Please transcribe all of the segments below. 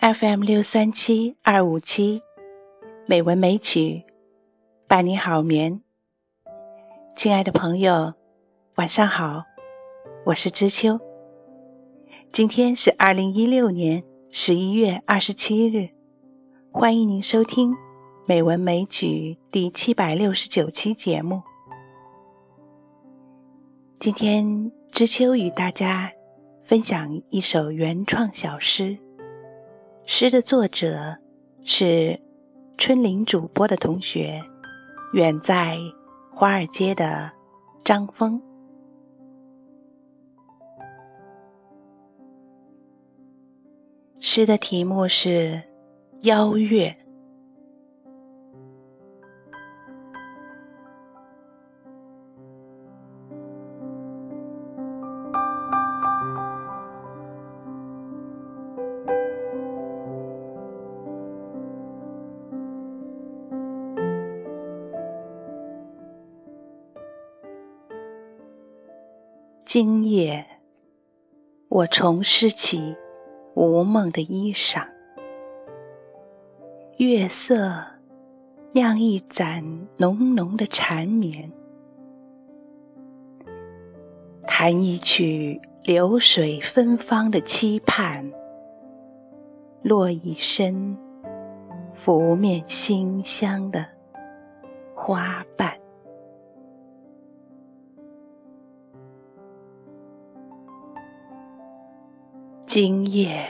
FM 六三七二五七，美文美曲，伴你好眠。亲爱的朋友，晚上好，我是知秋。今天是二零一六年十一月二十七日，欢迎您收听《美文美曲》第七百六十九期节目。今天知秋与大家分享一首原创小诗。诗的作者是春林主播的同学，远在华尔街的张峰。诗的题目是《邀月》。今夜，我重拾起无梦的衣裳，月色酿一盏浓浓的缠绵，弹一曲流水芬芳的期盼，落一身拂面馨香的花瓣。今夜，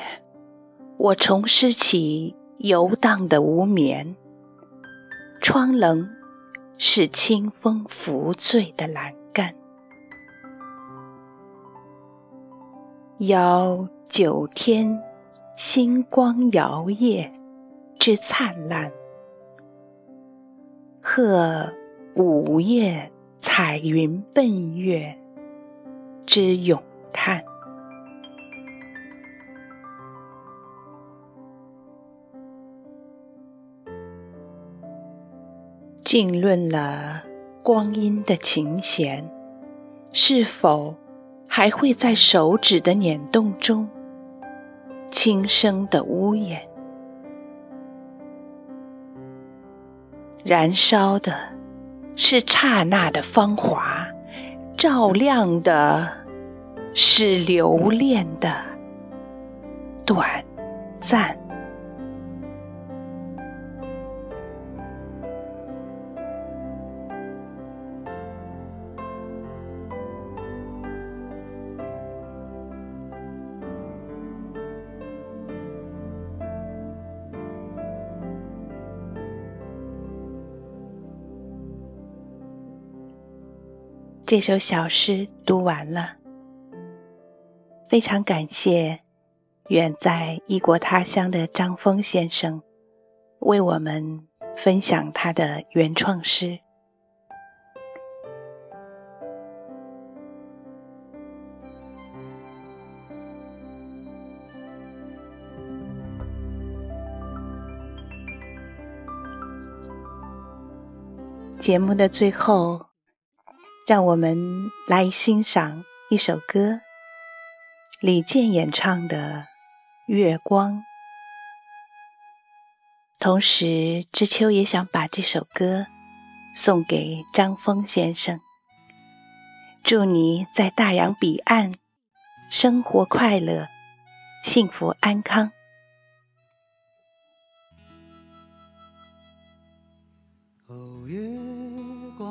我重拾起游荡的无眠。窗棱是清风拂醉的栏杆，邀九天星光摇曳之灿烂，贺午夜彩云奔月之咏叹。浸润了光阴的琴弦，是否还会在手指的捻动中轻声的呜咽？燃烧的是刹那的芳华，照亮的是留恋的短暂。这首小诗读完了，非常感谢远在异国他乡的张峰先生为我们分享他的原创诗。节目的最后。让我们来欣赏一首歌，李健演唱的《月光》。同时，知秋也想把这首歌送给张峰先生，祝你在大洋彼岸生活快乐、幸福安康。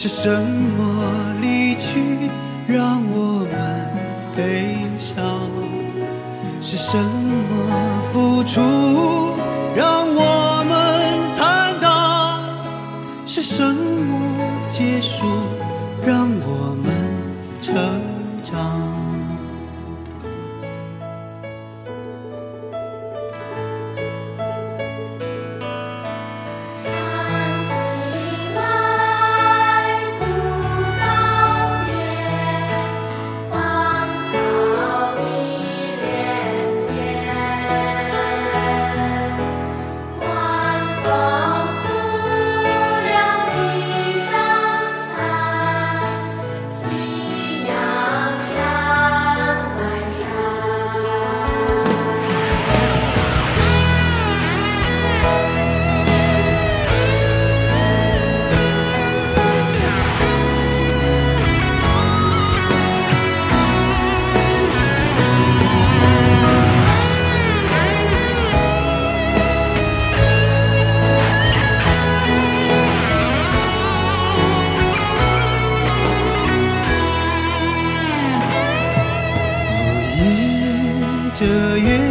是什么离去？让我们悲伤。是什么付出？让我们坦荡。是什么结束？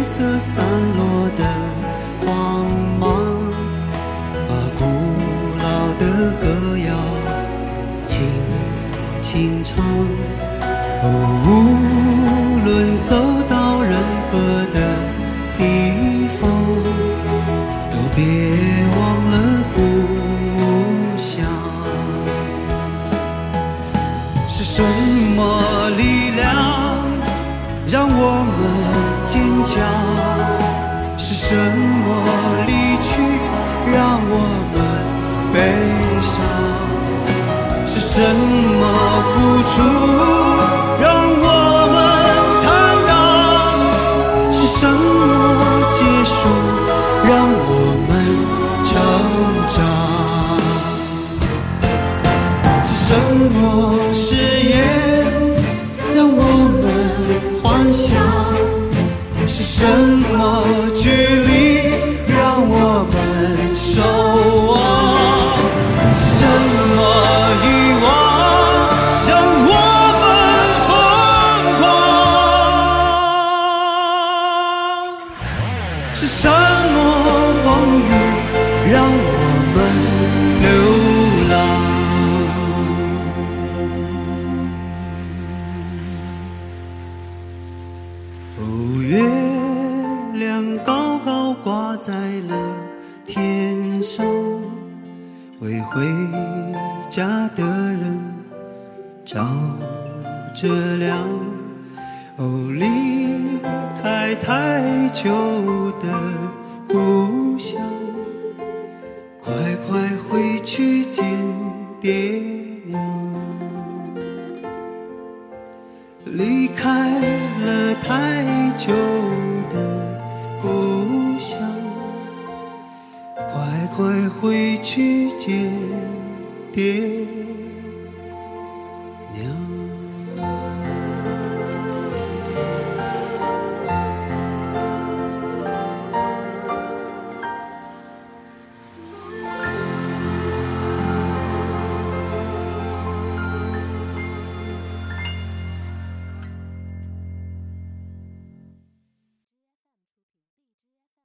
色散落。sớm 着凉哦离开太久的故乡快快回去见爹娘。离开了太